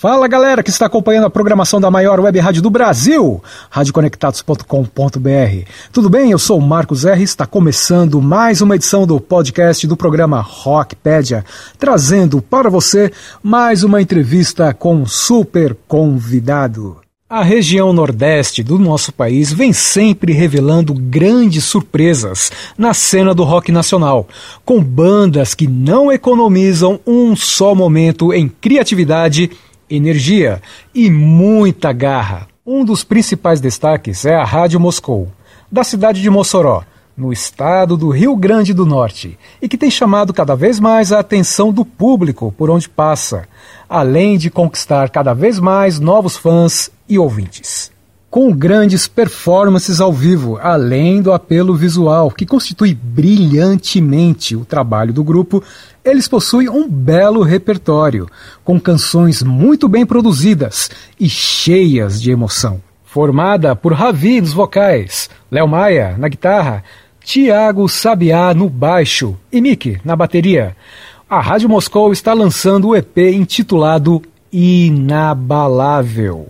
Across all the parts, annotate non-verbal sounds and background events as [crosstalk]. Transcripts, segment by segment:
Fala galera que está acompanhando a programação da maior web rádio do Brasil, radioconectados.com.br. Tudo bem? Eu sou o Marcos R. Está começando mais uma edição do podcast do programa Rockpedia, trazendo para você mais uma entrevista com um super convidado. A região nordeste do nosso país vem sempre revelando grandes surpresas na cena do rock nacional, com bandas que não economizam um só momento em criatividade energia e muita garra. Um dos principais destaques é a Rádio Moscou, da cidade de Mossoró, no estado do Rio Grande do Norte, e que tem chamado cada vez mais a atenção do público por onde passa, além de conquistar cada vez mais novos fãs e ouvintes com grandes performances ao vivo, além do apelo visual, que constitui brilhantemente o trabalho do grupo. Eles possuem um belo repertório, com canções muito bem produzidas e cheias de emoção. Formada por Ravi nos vocais, Léo Maia na guitarra, Tiago Sabiá no baixo e Mickey na bateria, a Rádio Moscou está lançando o EP intitulado Inabalável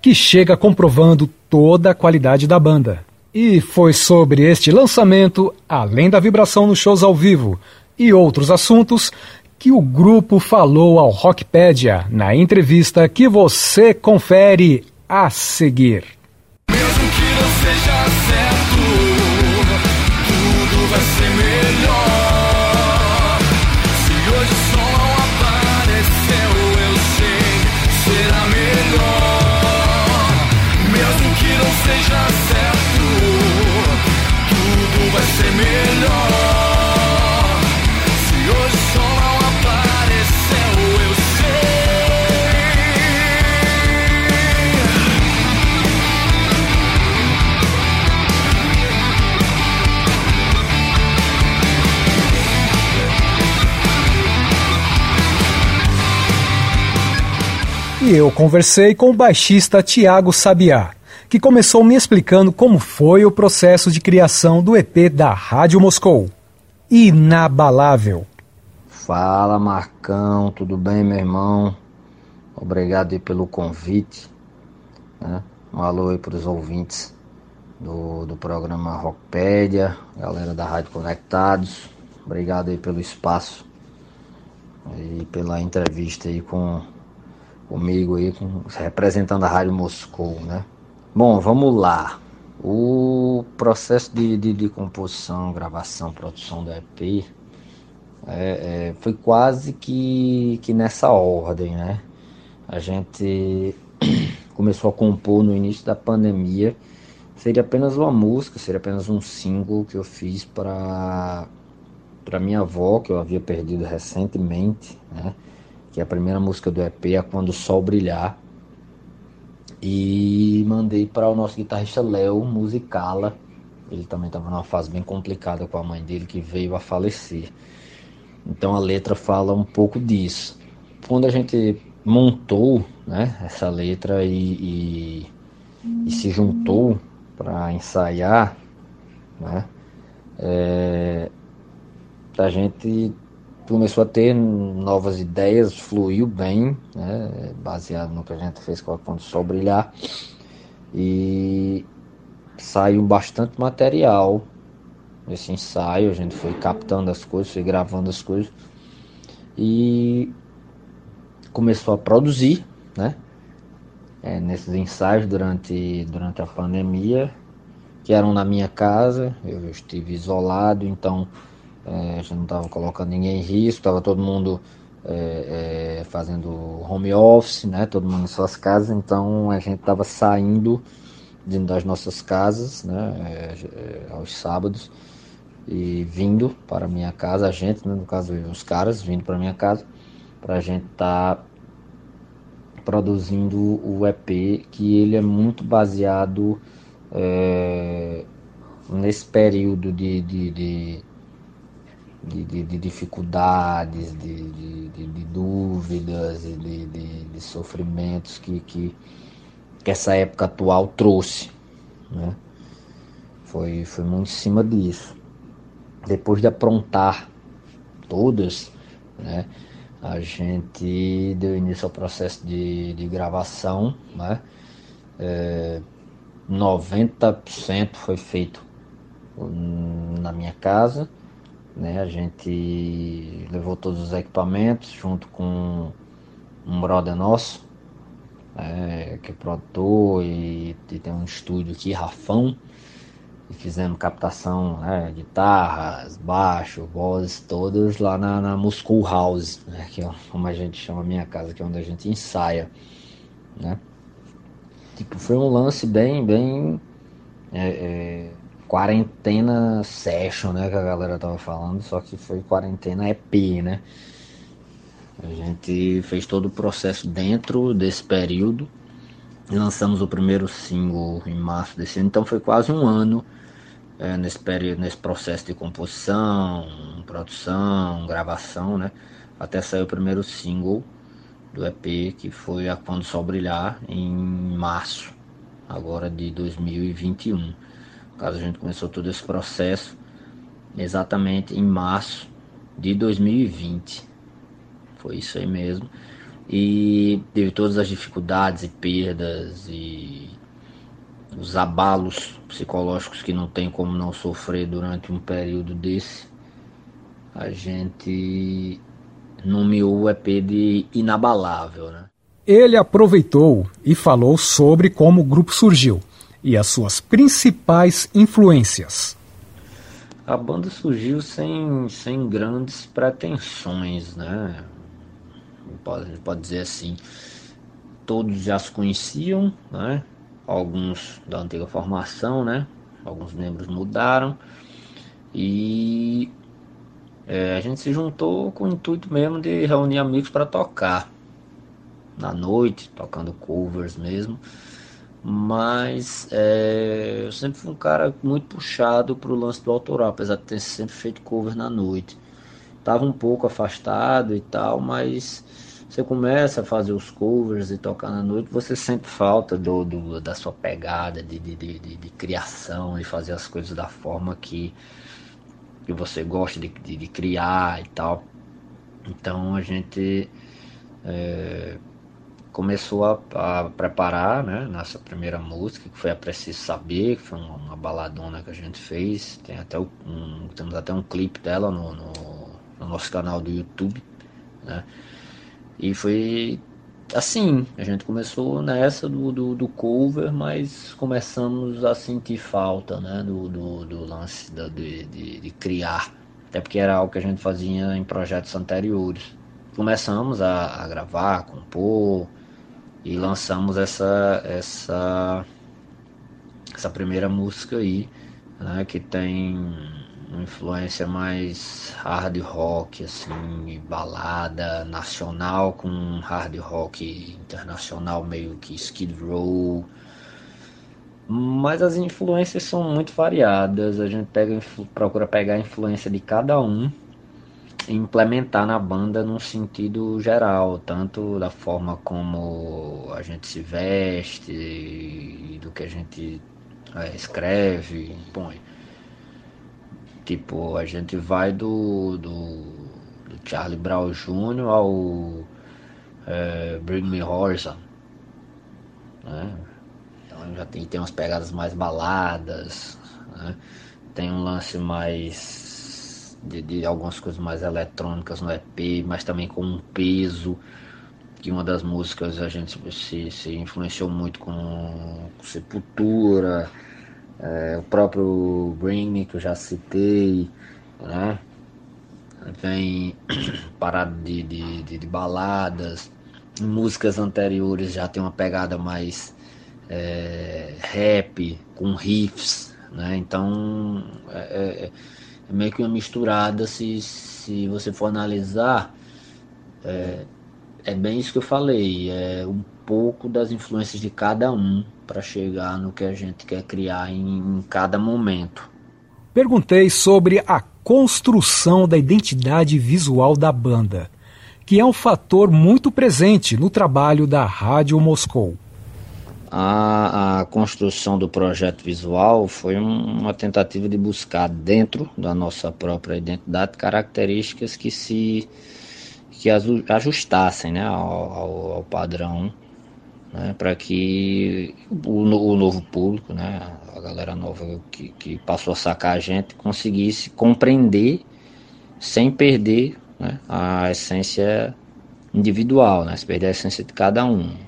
que chega comprovando toda a qualidade da banda. E foi sobre este lançamento, além da vibração nos shows ao vivo e outros assuntos, que o grupo falou ao Rockpedia na entrevista que você confere a seguir. E eu conversei com o baixista Tiago Sabiá, que começou me explicando como foi o processo de criação do EP da Rádio Moscou. Inabalável. Fala Marcão, tudo bem meu irmão? Obrigado pelo convite. Né? Um alô aí para os ouvintes do, do programa Rockpedia, galera da Rádio Conectados. Obrigado aí pelo espaço e pela entrevista aí com comigo aí, representando a Rádio Moscou, né? Bom, vamos lá. O processo de, de, de composição, gravação, produção do EP é, é, foi quase que, que nessa ordem, né? A gente [clears throat] começou a compor no início da pandemia. Seria apenas uma música, seria apenas um single que eu fiz para para minha avó, que eu havia perdido recentemente, né? Que é a primeira música do EP, é Quando o Sol Brilhar. E mandei para o nosso guitarrista Léo musicá-la. Ele também estava numa fase bem complicada com a mãe dele que veio a falecer. Então a letra fala um pouco disso. Quando a gente montou né, essa letra e, e, e se juntou para ensaiar, né, é, a gente começou a ter novas ideias, fluiu bem, né, baseado no que a gente fez com a o Sol Brilhar. E saiu bastante material nesse ensaio, a gente foi captando as coisas, foi gravando as coisas e começou a produzir, né? É, nesses ensaios durante, durante a pandemia, que eram na minha casa, eu estive isolado, então é, a gente não estava colocando ninguém em risco, estava todo mundo é, é, fazendo home office, né? Todo mundo em suas casas, então a gente estava saindo das nossas casas, né? É, é, aos sábados e vindo para minha casa, a gente, né? no caso os caras, vindo para minha casa, para a gente estar tá produzindo o EP, que ele é muito baseado é, nesse período de, de, de de, de, de dificuldades, de, de, dúvidas e de, sofrimentos que, que, que, essa época atual trouxe. Né? Foi, foi muito em cima disso. Depois de aprontar todas, né? a gente deu início ao processo de, de gravação, né? É, 90% foi feito na minha casa, né? A gente levou todos os equipamentos junto com um brother nosso, é, que é produtor e, e, tem um estúdio aqui, Rafão, e fizemos captação, né, guitarras, baixo, vozes, todas lá na, na Moscow House, né, que é como a gente chama a minha casa, que é onde a gente ensaia, né. Tipo, foi um lance bem, bem é, é, quarentena session, né, que a galera tava falando, só que foi quarentena EP, né. A gente fez todo o processo dentro desse período. Lançamos o primeiro single em março desse ano, então foi quase um ano é, nesse período, nesse processo de composição, produção, gravação, né? Até sair o primeiro single do EP, que foi A Quando Sol Brilhar, em março, agora de 2021. Caso, a gente começou todo esse processo exatamente em março de 2020. Foi isso aí mesmo. E teve todas as dificuldades e perdas e os abalos psicológicos que não tem como não sofrer durante um período desse, a gente nomeou o EP de Inabalável, né? Ele aproveitou e falou sobre como o grupo surgiu e as suas principais influências. A banda surgiu sem, sem grandes pretensões, né? Pode, pode dizer assim. Todos já se conheciam, né? alguns da antiga formação, né? Alguns membros mudaram e é, a gente se juntou com o intuito mesmo de reunir amigos para tocar na noite, tocando covers mesmo. Mas é, eu sempre fui um cara muito puxado para o lance do autoral, apesar de ter sempre feito cover na noite. Tava um pouco afastado e tal, mas você começa a fazer os covers e tocar na noite, você sente falta do, do da sua pegada de, de, de, de, criação, de fazer as coisas da forma que, que você gosta de, de, de criar e tal. Então a gente é, começou a, a, preparar né, nossa primeira música, que foi a Preciso Saber, que foi uma, uma baladona que a gente fez. Tem até um, temos até um clipe dela no, no, no nosso canal do YouTube. Né? E foi assim, a gente começou nessa do, do, do, cover, mas começamos a sentir falta né, do, do, do lance da, de, de, de, criar, até porque era algo que a gente fazia em projetos anteriores. Começamos a, a gravar, compor e lançamos essa, essa, essa primeira música aí, né, que tem uma influência mais hard rock, assim, balada nacional com hard rock internacional, meio que Skid Row. Mas as influências são muito variadas, a gente pega, procura pegar a influência de cada um implementar na banda num sentido geral, tanto da forma como a gente se veste, do que a gente é, escreve, põe. Tipo, a gente vai do, do, do Charlie Brown Jr. ao é, Bring Me Horizon. Né? Então já tem, tem umas pegadas mais baladas, né? tem um lance mais de, de, algumas coisas mais eletrônicas no EP, mas também com um peso que uma das músicas a gente se, se influenciou muito com, com Sepultura, é, o próprio Bring Me, que eu já citei, né? Vem [coughs] parado de, de, de, de, baladas, músicas anteriores já tem uma pegada mais é, rap, com riffs, né? Então é, é, meio que uma misturada se, se você for analisar. É, é bem isso que eu falei, é um pouco das influências de cada um para chegar no que a gente quer criar em, em cada momento. Perguntei sobre a construção da identidade visual da banda, que é um fator muito presente no trabalho da Rádio Moscou. A, a, construção do projeto visual foi um, uma tentativa de buscar dentro da nossa própria identidade características que se que ajustassem né, ao, ao, padrão né, para que o, o, novo público, né, a galera nova que, que, passou a sacar a gente, conseguisse compreender sem perder né, a essência individual, né, se perder a essência de cada um.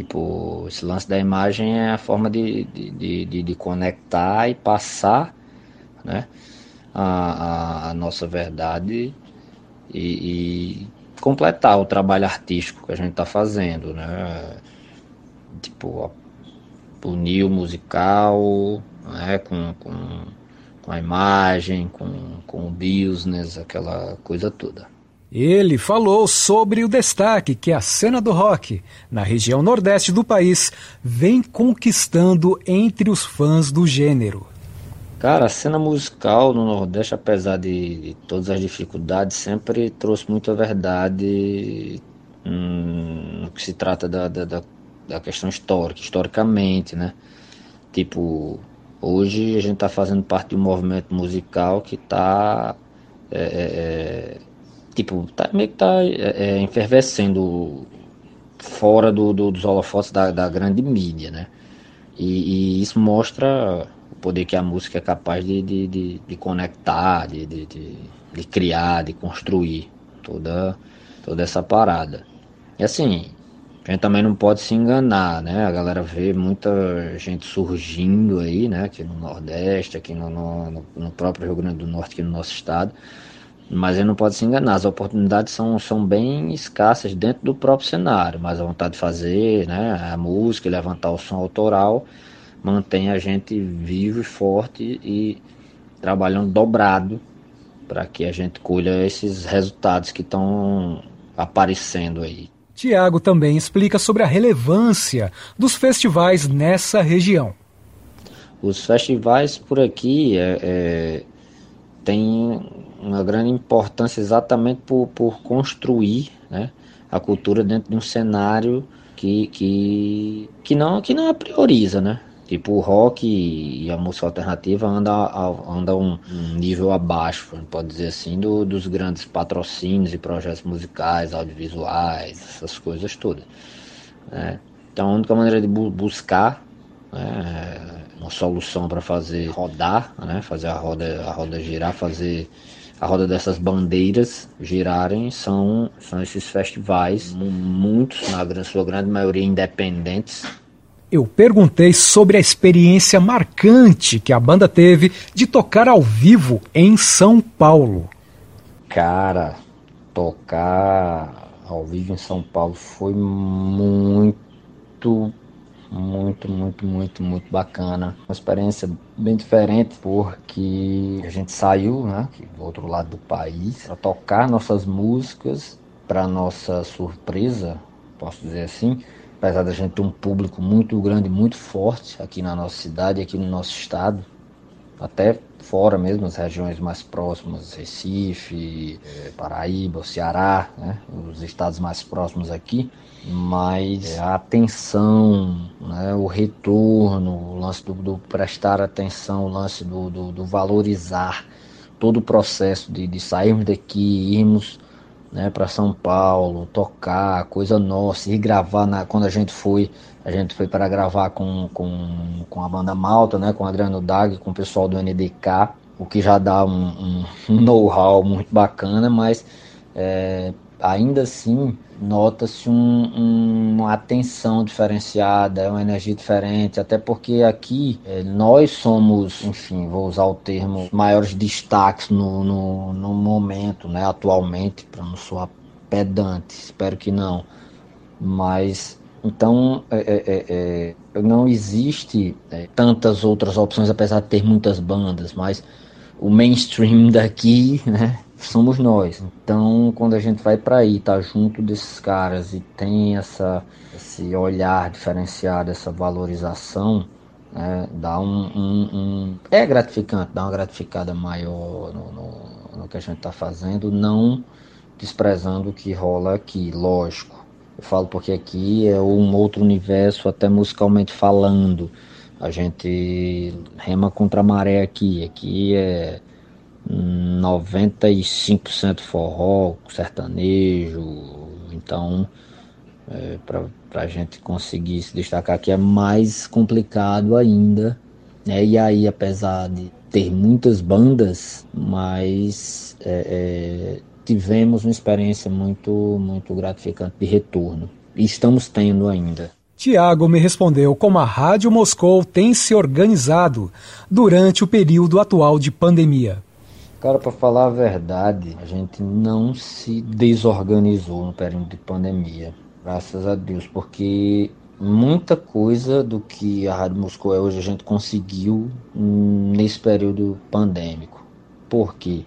Tipo, esse lance da imagem é a forma de, de, de, de conectar e passar né, a, a, a nossa verdade e, e, completar o trabalho artístico que a gente está fazendo, né? Tipo, unir o musical né, com, com, com a imagem, com, com o business, aquela coisa toda. Ele falou sobre o destaque que a cena do rock, na região nordeste do país, vem conquistando entre os fãs do gênero. Cara, a cena musical no Nordeste, apesar de, de todas as dificuldades, sempre trouxe muita verdade hum, no que se trata da, da, da, questão histórica, historicamente, né? Tipo, hoje a gente está fazendo parte de um movimento musical que está é, é, é tipo, tá, meio que tá é, é, enfervescendo fora do, do, dos holofotes da, da grande mídia, né? E, e, isso mostra o poder que a música é capaz de, de, de, de conectar, de, de, de, criar, de construir toda, toda essa parada. E assim, a gente também não pode se enganar, né? A galera vê muita gente surgindo aí, né? Aqui no Nordeste, aqui no, no, no próprio Rio Grande do Norte, aqui no nosso estado mas ele não pode se enganar, as oportunidades são, são bem escassas dentro do próprio cenário, mas a vontade de fazer né, a música, levantar o som autoral, mantém a gente vivo e forte e trabalhando dobrado para que a gente colha esses resultados que estão aparecendo aí. Tiago também explica sobre a relevância dos festivais nessa região. Os festivais por aqui é, é, têm uma grande importância exatamente por, por construir né, a cultura dentro de um cenário que, que, que, não, que não a prioriza, né? Tipo, o rock e a música alternativa anda, anda um, um nível abaixo, pode dizer assim, do, dos grandes patrocínios e projetos musicais, audiovisuais, essas coisas todas. Né? Então, a única maneira de bu buscar né, uma solução para fazer rodar, né, fazer a roda, a roda girar, fazer a roda dessas bandeiras girarem são, são esses festivais, muitos, na sua grande maioria, independentes. Eu perguntei sobre a experiência marcante que a banda teve de tocar ao vivo em São Paulo. Cara, tocar ao vivo em São Paulo foi muito muito, muito, muito, muito bacana. Uma experiência bem diferente porque a gente saiu, né, do outro lado do país, para tocar nossas músicas, para nossa surpresa, posso dizer assim, apesar da gente ter um público muito grande, muito forte aqui na nossa cidade, aqui no nosso estado, até fora mesmo, as regiões mais próximas, Recife, eh, Paraíba, Ceará, né, os estados mais próximos aqui, mas a atenção, né, o retorno, o lance do, do prestar atenção, o lance do, do, do, valorizar todo o processo de, de sairmos daqui, irmos né, para São Paulo, tocar, coisa nossa, ir gravar na, quando a gente foi, a gente foi para gravar com, com, com a banda Malta, né, com o Adriano Dag, com o pessoal do NDK, o que já dá um, um, um [laughs] know-how muito bacana, mas é, ainda assim nota-se um, um, uma atenção diferenciada, uma energia diferente, até porque aqui é, nós somos, enfim, vou usar o termo, maiores destaques no, no, no momento, né, atualmente, para não soar pedante, espero que não, mas então é, é, é, não existe tantas outras opções, apesar de ter muitas bandas, mas o mainstream daqui, né, somos nós. Então, quando a gente vai para aí, tá junto desses caras e tem essa, esse olhar diferenciado, essa valorização, né, dá um, um, um, é gratificante, dá uma gratificada maior no, no, no que a gente está fazendo, não desprezando o que rola aqui, lógico. Eu falo porque aqui é um outro universo, até musicalmente falando. A gente rema contra a maré aqui. Aqui é 95% forró, sertanejo. Então, é, para a gente conseguir se destacar aqui é mais complicado ainda. Né? E aí, apesar de ter muitas bandas, mas é, é, tivemos uma experiência muito, muito gratificante de retorno. E estamos tendo ainda. Tiago me respondeu como a Rádio Moscou tem se organizado durante o período atual de pandemia. Cara, para falar a verdade, a gente não se desorganizou no período de pandemia, graças a Deus, porque muita coisa do que a Rádio Moscou é hoje a gente conseguiu nesse período pandêmico. Por quê?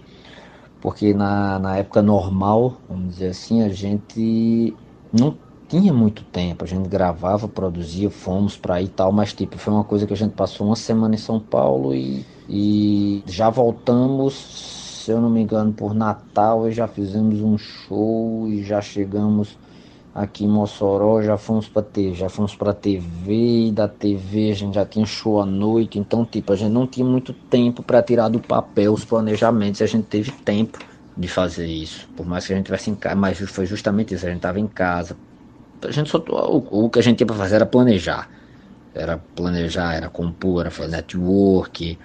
Porque na, na época normal, vamos dizer assim, a gente não tinha muito tempo. A gente gravava, produzia, fomos para aí e tal, mas tipo, foi uma coisa que a gente passou uma semana em São Paulo e, e já voltamos, se eu não me engano, por Natal e já fizemos um show e já chegamos aqui em Mossoró, já fomos para TV, já fomos para TV e da TV a gente já tinha show à noite, então tipo, a gente não tinha muito tempo para tirar do papel os planejamentos, a gente teve tempo de fazer isso. Por mais que a gente tivesse em casa, mas foi justamente isso, a gente estava em casa, a gente só, o, o que a gente tinha para fazer era planejar. Era planejar, era compor, era fazer network,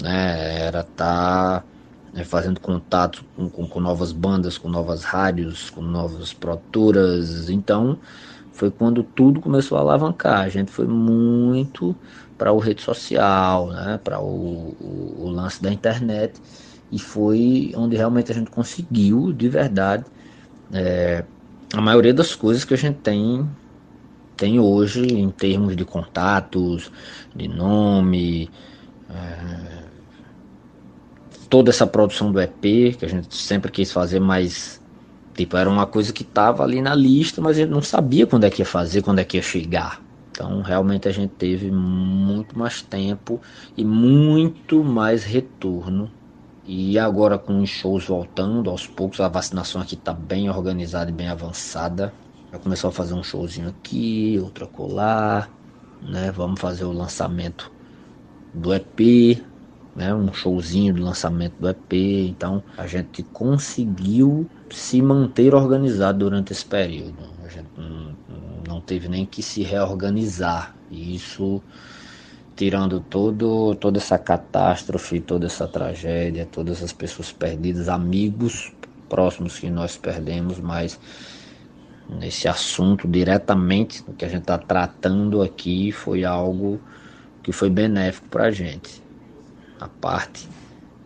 né? Era estar tá, né, fazendo contato com, com, com, novas bandas, com novas rádios, com novas produtoras. Então, foi quando tudo começou a alavancar. A gente foi muito para o rede social, né? Para o, o, o lance da internet e foi onde realmente a gente conseguiu de verdade é, a maioria das coisas que a gente tem tem hoje em termos de contatos, de nome, é, toda essa produção do EP que a gente sempre quis fazer, mas tipo era uma coisa que estava ali na lista, mas a gente não sabia quando é que ia fazer, quando é que ia chegar. Então realmente a gente teve muito mais tempo e muito mais retorno e agora com os shows voltando aos poucos, a vacinação aqui está bem organizada e bem avançada. Já começou a fazer um showzinho aqui, outro colar, né? Vamos fazer o lançamento do EP, né? Um showzinho do lançamento do EP. Então a gente conseguiu se manter organizado durante esse período. A gente não teve nem que se reorganizar. E isso tirando todo, toda essa catástrofe, toda essa tragédia, todas as pessoas perdidas, amigos próximos que nós perdemos, mas nesse assunto diretamente do que a gente está tratando aqui foi algo que foi benéfico para a gente. A parte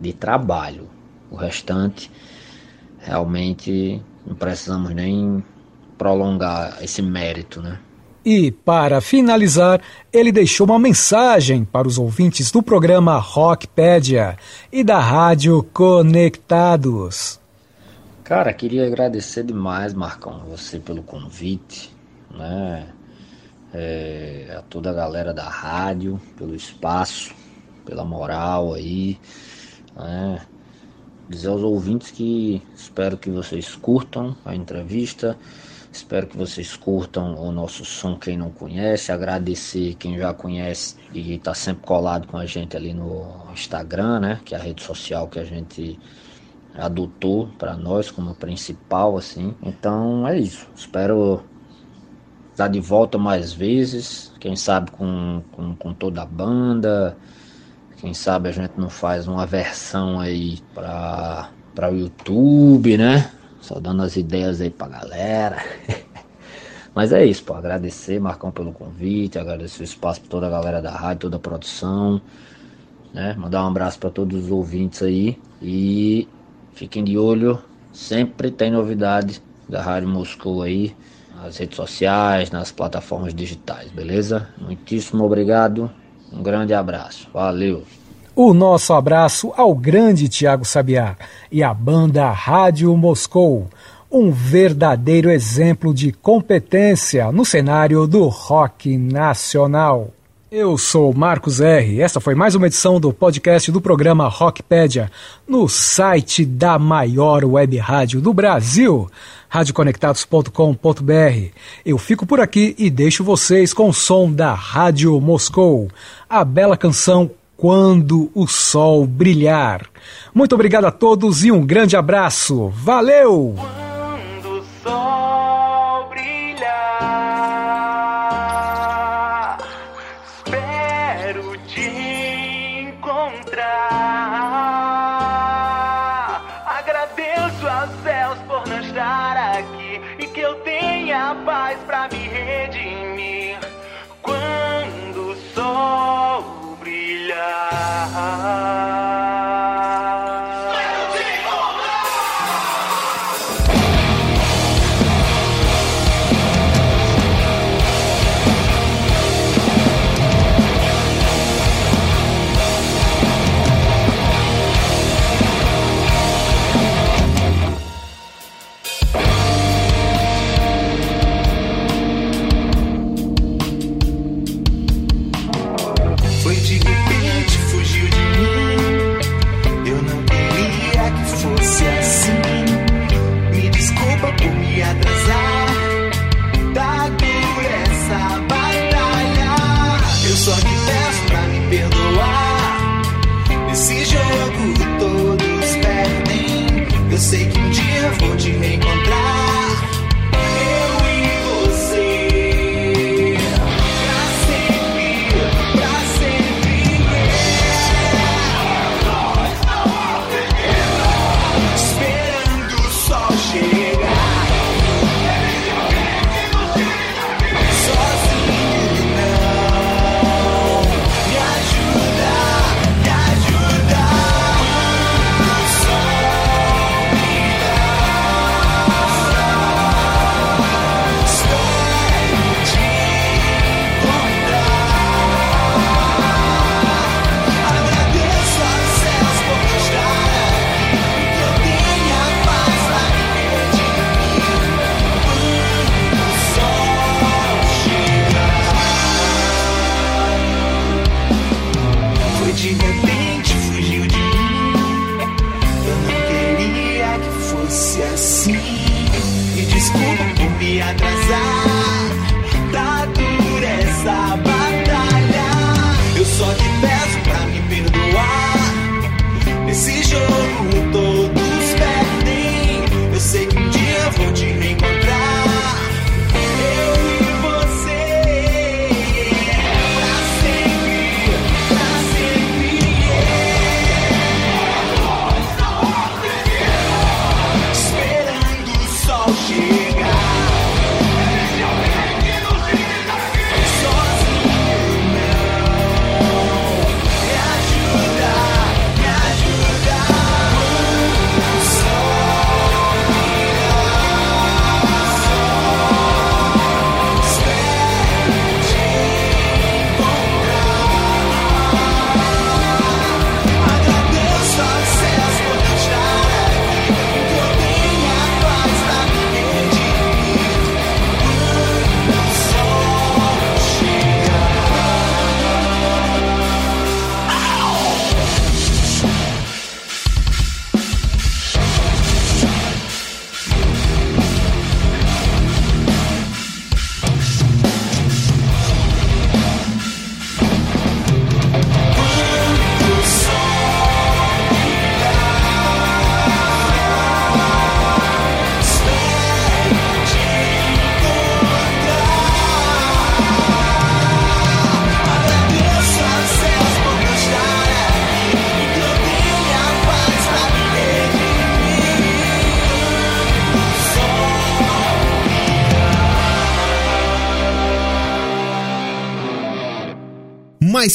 de trabalho, o restante realmente não precisamos nem prolongar esse mérito, né? E, para finalizar, ele deixou uma mensagem para os ouvintes do programa Rockpedia e da Rádio Conectados. Cara, queria agradecer demais, Marcão, você pelo convite, né? É, a toda a galera da rádio, pelo espaço, pela moral aí, né? Dizer aos ouvintes que espero que vocês curtam a entrevista Espero que vocês curtam o nosso som, quem não conhece. Agradecer quem já conhece e está sempre colado com a gente ali no Instagram, né? Que é a rede social que a gente adotou para nós como principal, assim. Então é isso. Espero estar de volta mais vezes. Quem sabe com, com, com toda a banda. Quem sabe a gente não faz uma versão aí para para o YouTube, né? Só dando as ideias aí pra galera. [laughs] Mas é isso, pô. Agradecer, Marcão, pelo convite. Agradecer o espaço pra toda a galera da rádio, toda a produção. Né? Mandar um abraço para todos os ouvintes aí. E fiquem de olho. Sempre tem novidade da Rádio Moscou aí. Nas redes sociais, nas plataformas digitais, beleza? Muitíssimo obrigado. Um grande abraço. Valeu. O nosso abraço ao grande Tiago Sabiá e à banda Rádio Moscou, um verdadeiro exemplo de competência no cenário do rock nacional. Eu sou Marcos R. Essa foi mais uma edição do podcast do programa Rockpedia, no site da maior web rádio do Brasil, radioconectados.com.br. Eu fico por aqui e deixo vocês com o som da Rádio Moscou, a bela canção Quando o Sol Brilhar. Muito obrigado a todos e um grande abraço. Valeu!